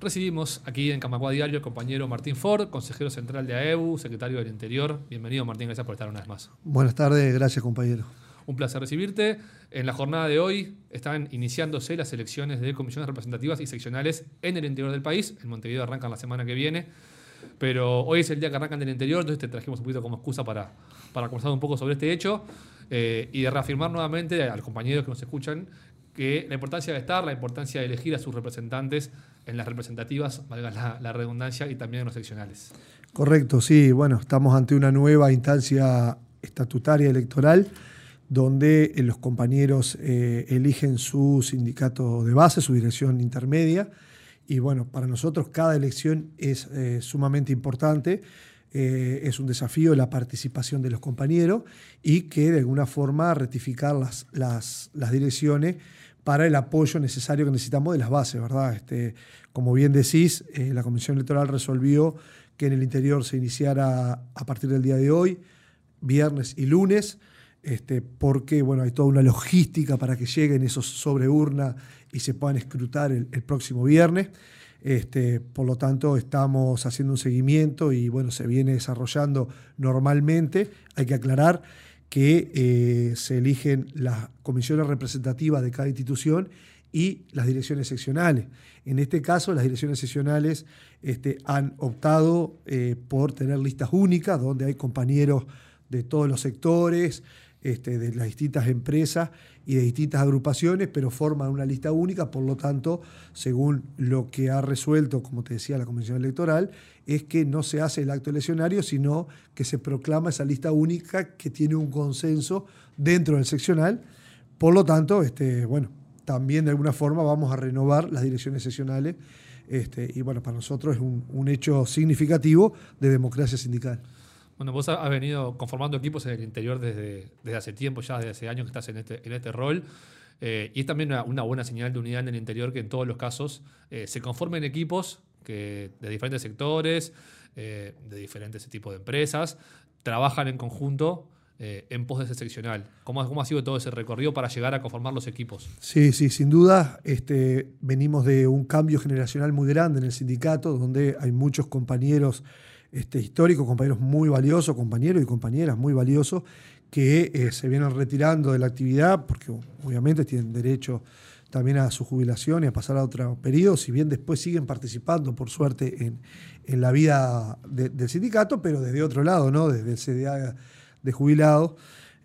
Recibimos aquí en Camacua Diario al compañero Martín Ford, consejero central de AEBU, secretario del Interior. Bienvenido Martín, gracias por estar una vez más. Buenas tardes, gracias compañero. Un placer recibirte. En la jornada de hoy están iniciándose las elecciones de comisiones representativas y seccionales en el interior del país. En Montevideo arrancan la semana que viene. Pero hoy es el día que arrancan del interior, entonces te trajimos un poquito como excusa para, para conversar un poco sobre este hecho eh, y de reafirmar nuevamente a los compañeros que nos escuchan que la importancia de estar, la importancia de elegir a sus representantes en las representativas, valga la, redundancia, y también en los seccionales. Correcto, sí. Bueno, estamos ante una nueva instancia estatutaria electoral donde eh, los compañeros eh, eligen su sindicato de base, su dirección intermedia. Y bueno, para nosotros cada elección es eh, sumamente importante. es un desafío la participación de los compañeros y que de alguna forma rectificar las, las, las direcciones para el apoyo necesario que necesitamos de las bases, ¿verdad? Este, como bien decís, eh, la Comisión Electoral resolvió que en el interior se iniciara a partir del día de hoy, viernes y lunes, este, porque bueno, hay toda una logística para que lleguen esos sobre urna y se puedan escrutar el, próximo viernes. Este, por lo tanto, estamos haciendo un seguimiento y bueno, se viene desarrollando normalmente. Hay que aclarar que eh, se eligen las comisiones representativas de cada institución y las direcciones seccionales. En este caso, las direcciones seccionales este, han optado eh, por tener listas únicas, donde hay compañeros de todos los sectores, este, de las distintas empresas y de distintas agrupaciones, pero forman una lista única, por lo tanto, según lo que ha resuelto, como te decía, la Comisión Electoral, es que no se hace el acto eleccionario, sino que se proclama esa lista única que tiene un consenso dentro del seccional. Por lo tanto, este, bueno, también de alguna forma vamos a renovar las direcciones seccionales este, y bueno, para nosotros es un, hecho significativo de democracia sindical. Bueno, vos has venido conformando equipos en el interior desde, desde hace tiempo, ya desde hace años que estás en este, en este rol. Eh, y es también una, buena señal de unidad en el interior que en todos los casos eh, se conformen equipos que de diferentes sectores, eh, de diferentes tipos de empresas, trabajan en conjunto en pos de ese seccional. ¿Cómo, ¿Cómo, ha sido todo ese recorrido para llegar a conformar los equipos? Sí, sí, sin duda. Este, venimos de un cambio generacional muy grande en el sindicato, donde hay muchos compañeros este, históricos, compañeros muy valiosos, compañeros y compañeras muy valiosos, que eh, se vienen retirando de la actividad porque obviamente tienen derecho también a su jubilación y a pasar a otro periodo, si bien después siguen participando, por suerte, en, la vida del sindicato, pero desde otro lado, ¿no? desde el CDA de jubilados.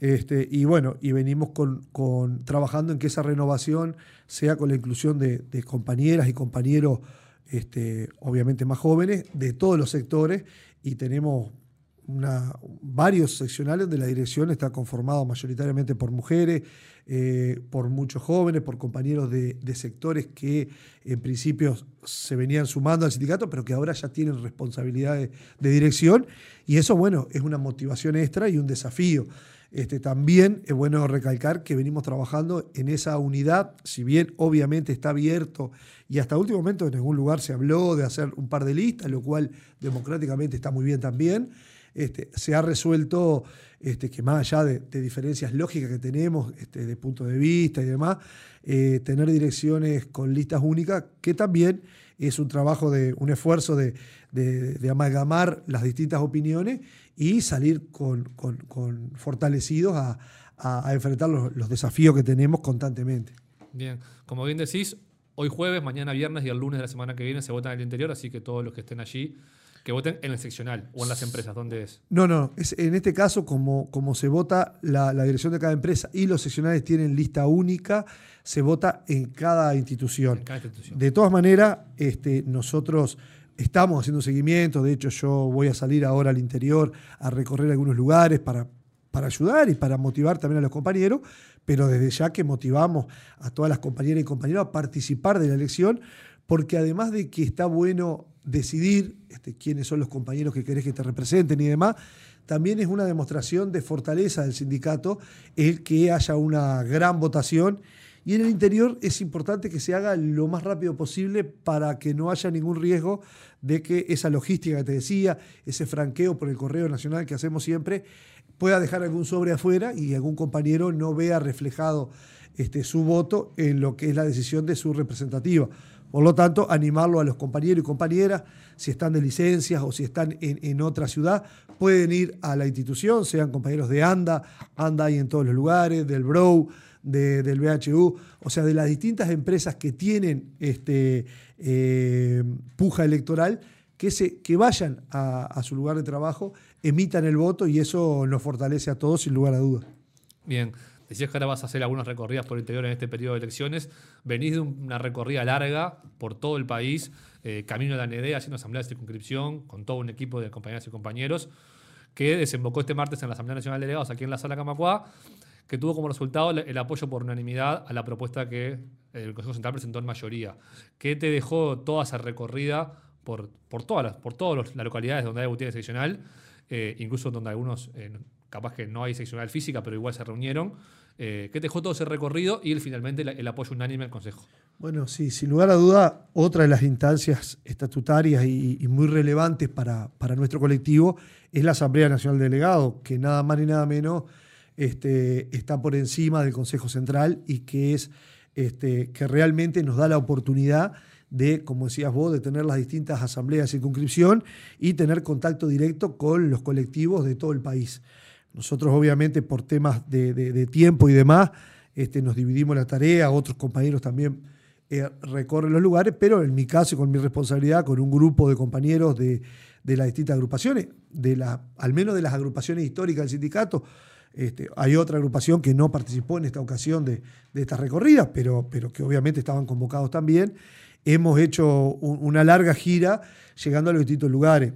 Este, y bueno, y venimos con, trabajando en que esa renovación sea con la inclusión de compañeras y compañeros este, obviamente más jóvenes, de todos los sectores, y tenemos varios seccionales donde la dirección está conformada mayoritariamente por mujeres, eh, por muchos jóvenes, por compañeros de, sectores que en principio se venían sumando al sindicato, pero que ahora ya tienen responsabilidades de dirección. Y eso, bueno, es una motivación extra y un desafío. Este, también es bueno recalcar que venimos trabajando en esa unidad, si bien obviamente está abierto y hasta último momento en algún lugar se habló de hacer un par de listas, lo cual democráticamente está muy bien también. Este, se ha resuelto este, que más allá de, diferencias lógicas que tenemos este, de punto de vista y demás, eh, tener direcciones con listas únicas, que también es un trabajo de un esfuerzo de, amalgamar las distintas opiniones y salir con, fortalecidos a, enfrentar los, los desafíos que tenemos constantemente. Bien, como bien decís, hoy jueves, mañana viernes y el lunes de la semana que viene se vota en el interior, así que todos los que estén allí, que voten en el seccional o en las empresas, ¿dónde es? No, no, es, en este caso, como, como se vota la, dirección de cada empresa y los seccionales tienen lista única, se vota en cada institución. De todas maneras, este, nosotros estamos haciendo seguimiento, de hecho yo voy a salir ahora al interior a recorrer algunos lugares para para ayudar y para motivar también a los compañeros, pero desde ya que motivamos a todas las compañeras y compañeros a participar de la elección, porque además de que está bueno decidir este, quiénes son los compañeros que querés que te representen y demás, también es una demostración de fortaleza del sindicato el que haya una gran votación y en el interior es importante que se haga lo más rápido posible para que no haya ningún riesgo de que esa logística que te decía, ese franqueo por el correo nacional que hacemos siempre, pueda dejar algún sobre afuera y algún compañero no vea reflejado este, su voto en lo que es la decisión de su representativa. Por lo tanto, animarlo a los compañeros y compañeras, si están de licencias o si están en, otra ciudad, pueden ir a la institución, sean compañeros de ANDA, ANDA hay en todos los lugares, del BROW, del BHU, o sea, de las distintas empresas que tienen este, eh, puja electoral, que, se, que vayan a, su lugar de trabajo, emitan el voto y eso nos fortalece a todos sin lugar a dudas. Bien, decías que ahora vas a hacer algunas recorridas por el interior en este periodo de elecciones. Venís de una recorrida larga por todo el país, eh, camino a la NEDE, haciendo asamblea de circunscripción con todo un equipo de compañeras y compañeros, que desembocó este martes en la Asamblea Nacional de Delegados aquí en la Sala Camacuá, que tuvo como resultado el apoyo por unanimidad a la propuesta que el Consejo Central presentó en mayoría. ¿Qué te dejó toda esa recorrida por, por todas las, por todas las localidades donde hay botín seccional, eh, incluso donde algunos, eh, capaz que no hay seccional física, pero igual se reunieron. Eh, ¿Qué dejó todo ese recorrido y finalmente el, apoyo unánime al Consejo? Bueno, sí, sin lugar a duda, otra de las instancias estatutarias y, muy relevantes para, para, nuestro colectivo es la Asamblea Nacional de Delegados, que nada más ni nada menos este, está por encima del Consejo Central y que es este, que realmente nos da la oportunidad de, como decías vos, de tener las distintas asambleas de circunscripción y tener contacto directo con los colectivos de todo el país. Nosotros, obviamente, por temas de, tiempo y demás, este, nos dividimos la tarea, otros compañeros también eh, recorren los lugares, pero en mi caso, con mi responsabilidad, con un grupo de compañeros de, las distintas agrupaciones, de la, al menos de las agrupaciones históricas del sindicato, este, hay otra agrupación que no participó en esta ocasión de, de estas recorridas, pero, pero que obviamente estaban convocados también hemos hecho una larga gira llegando a los distintos lugares.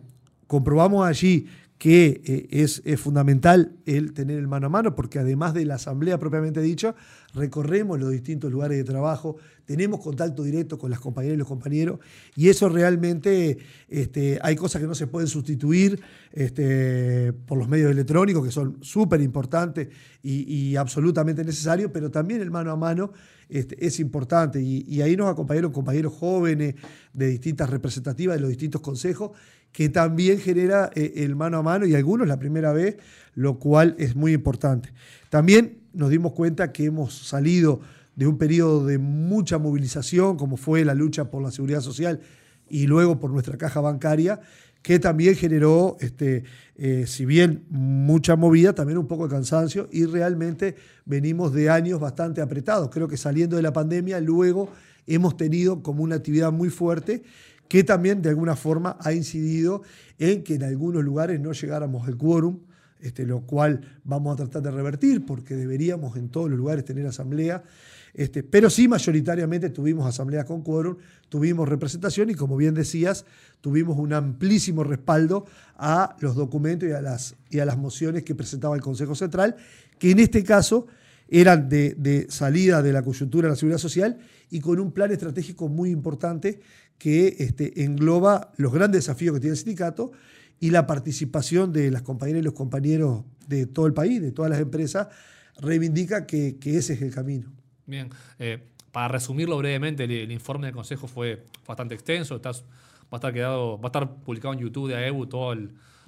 Comprobamos allí que eh, es, fundamental el tener el mano a mano, porque además de la asamblea propiamente dicha, recorremos los distintos lugares de trabajo, tenemos contacto directo con las compañeras y los compañeros, y eso realmente este, hay cosas que no se pueden sustituir este, por los medios electrónicos, que son súper importantes y, absolutamente necesarios, pero también el mano a mano este, es importante. Y, ahí nos acompañaron compañeros jóvenes de distintas representativas de los distintos consejos que también genera eh, el mano a mano y algunos la primera vez, lo cual es muy importante. También nos dimos cuenta que hemos salido de un periodo de mucha movilización, como fue la lucha por la seguridad social y luego por nuestra caja bancaria, que también generó, este, eh, si bien mucha movida, también un poco de cansancio y realmente venimos de años bastante apretados. Creo que saliendo de la pandemia, luego hemos tenido como una actividad muy fuerte que también de alguna forma ha incidido en que en algunos lugares no llegáramos al quórum, este, lo cual vamos a tratar de revertir porque deberíamos en todos los lugares tener asamblea. Este, pero sí, mayoritariamente tuvimos asamblea con quórum, tuvimos representación y, como bien decías, tuvimos un amplísimo respaldo a los documentos y a las, y a las mociones que presentaba el Consejo Central, que en este caso eran de, de salida de la coyuntura de la seguridad social y con un plan estratégico muy importante que este, engloba los grandes desafíos que tiene el sindicato y la participación de las compañeras y los compañeros de todo el país, de todas las empresas, reivindica que, ese es el camino. Bien, eh, para resumirlo brevemente, el, informe del Consejo fue bastante extenso, va, a estar quedado, va a estar publicado en YouTube de AEBU todo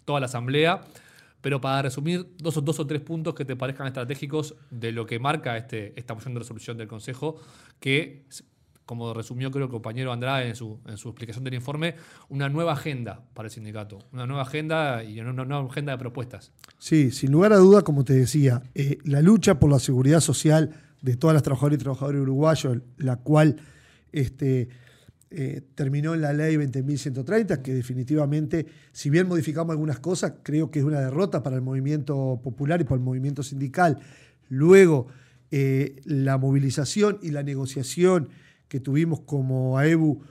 toda la asamblea, pero para resumir dos, dos o tres puntos que te parezcan estratégicos de lo que marca este, esta moción de resolución del Consejo, que como resumió creo el compañero Andrade en su, en su explicación del informe, una nueva agenda para el sindicato, una nueva agenda y una nueva agenda de propuestas. Sí, sin lugar a duda, como te decía, eh, la lucha por la seguridad social de todas las trabajadoras y trabajadores uruguayos, la cual este, eh, terminó en la ley 20.130, que definitivamente, si bien modificamos algunas cosas, creo que es una derrota para el movimiento popular y para el movimiento sindical. Luego, eh, la movilización y la negociación que tuvimos como AEBU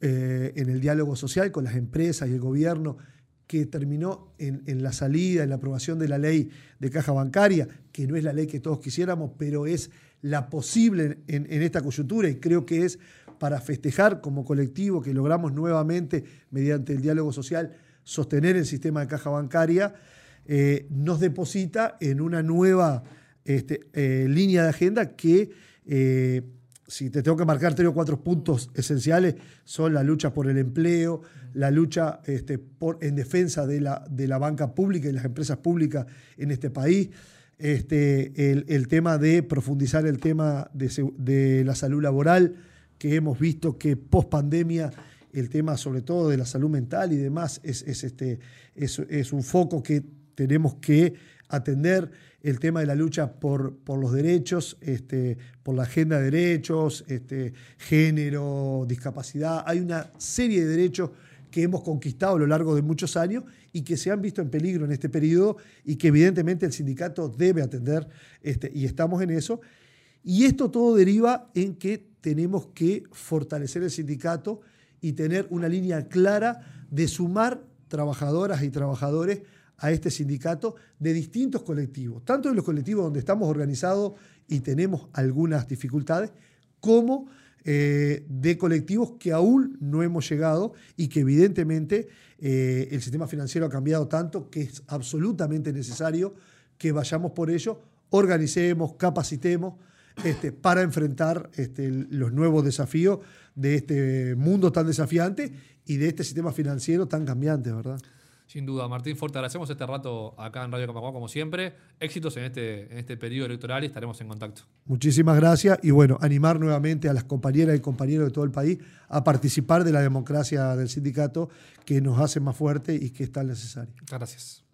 eh, en el diálogo social con las empresas y el gobierno, que terminó en, la salida, en la aprobación de la ley de caja bancaria, que no es la ley que todos quisiéramos, pero es la posible en, esta coyuntura y creo que es para festejar como colectivo que logramos nuevamente, mediante el diálogo social, sostener el sistema de caja bancaria, eh, nos deposita en una nueva este, eh, línea de agenda que si te tengo que marcar tres o cuatro puntos esenciales, son la lucha por el empleo, la lucha este, por, en defensa de la, de la banca pública y las empresas públicas en este país, este, el, tema de profundizar el tema de, la salud laboral, que hemos visto que post pandemia el tema sobre todo de la salud mental y demás es, este, es, un foco que tenemos que atender el tema de la lucha por, por los derechos, este, por la agenda de derechos, este, género, discapacidad. Hay una serie de derechos que hemos conquistado a lo largo de muchos años y que se han visto en peligro en este periodo y que evidentemente el sindicato debe atender este, y estamos en eso. Y esto todo deriva en que tenemos que fortalecer el sindicato y tener una línea clara de sumar trabajadoras y trabajadores a este sindicato de distintos colectivos, tanto de los colectivos donde estamos organizados y tenemos algunas dificultades, como eh, de colectivos que aún no hemos llegado y que evidentemente eh, el sistema financiero ha cambiado tanto que es absolutamente necesario que vayamos por ello, organicemos, capacitemos este, para enfrentar este, los nuevos desafíos de este mundo tan desafiante y de este sistema financiero tan cambiante, ¿verdad? Sin duda, Martín, fuerte agradecemos este rato acá en Radio Camagua, como siempre. Éxitos en este, en este periodo electoral y estaremos en contacto. Muchísimas gracias y bueno, animar nuevamente a las compañeras y compañeros de todo el país a participar de la democracia del sindicato que nos hace más fuerte y que es tan necesario. Gracias.